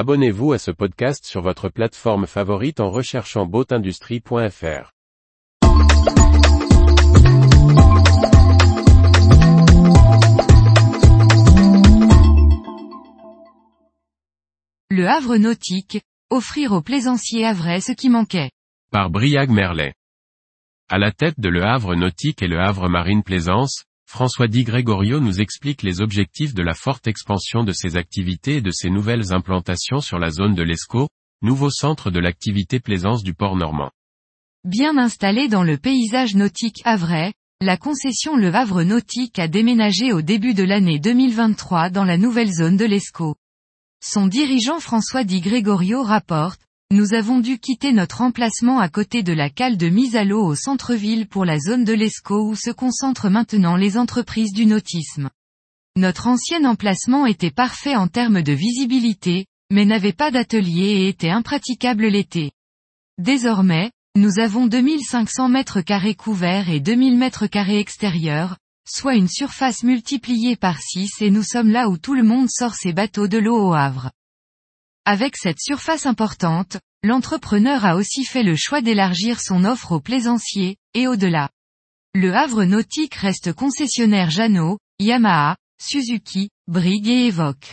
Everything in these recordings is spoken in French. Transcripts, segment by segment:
Abonnez-vous à ce podcast sur votre plateforme favorite en recherchant boatindustrie.fr. Le Havre nautique, offrir aux plaisanciers havrais ce qui manquait. Par Briag Merlet. À la tête de Le Havre nautique et Le Havre marine plaisance, François Di Gregorio nous explique les objectifs de la forte expansion de ses activités et de ses nouvelles implantations sur la zone de l'Escaut, nouveau centre de l'activité plaisance du port normand. Bien installé dans le paysage nautique havrais, la concession Le Havre Nautique a déménagé au début de l'année 2023 dans la nouvelle zone de l'Escaut. Son dirigeant François Di Gregorio rapporte, nous avons dû quitter notre emplacement à côté de la cale de mise à l'eau au centre-ville pour la zone de l'Escaut où se concentrent maintenant les entreprises du nautisme. Notre ancien emplacement était parfait en termes de visibilité, mais n'avait pas d'atelier et était impraticable l'été. Désormais, nous avons 2500 mètres carrés couverts et 2000 mètres carrés extérieurs, soit une surface multipliée par 6 et nous sommes là où tout le monde sort ses bateaux de l'eau au Havre. Avec cette surface importante, l'entrepreneur a aussi fait le choix d'élargir son offre aux plaisanciers, et au-delà. Le Havre Nautique reste concessionnaire Jeannot, Yamaha, Suzuki, Brig et Evoque.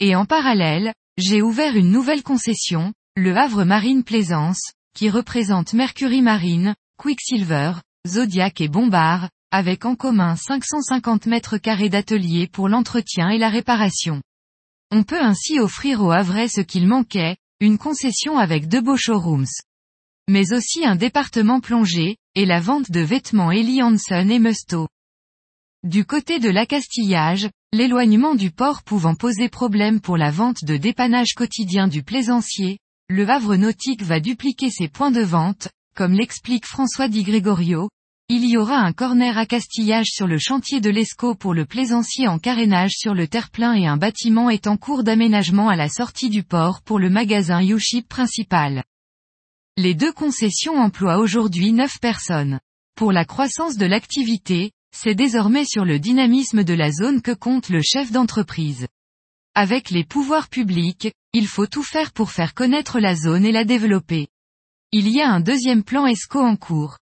Et en parallèle, j'ai ouvert une nouvelle concession, le Havre Marine Plaisance, qui représente Mercury Marine, Quicksilver, Zodiac et Bombard, avec en commun 550 mètres carrés d'atelier pour l'entretien et la réparation. On peut ainsi offrir au Havrais ce qu'il manquait, une concession avec deux beaux showrooms. Mais aussi un département plongé, et la vente de vêtements Eli Hansen et Musto. Du côté de l'accastillage, l'éloignement du port pouvant poser problème pour la vente de dépannage quotidien du plaisancier, le Havre Nautique va dupliquer ses points de vente, comme l'explique François Di Gregorio, il y aura un corner à castillage sur le chantier de l'Escaut pour le plaisancier en carénage sur le terre-plein et un bâtiment est en cours d'aménagement à la sortie du port pour le magasin U-Ship principal. Les deux concessions emploient aujourd'hui 9 personnes. Pour la croissance de l'activité, c'est désormais sur le dynamisme de la zone que compte le chef d'entreprise. Avec les pouvoirs publics, il faut tout faire pour faire connaître la zone et la développer. Il y a un deuxième plan ESCO en cours.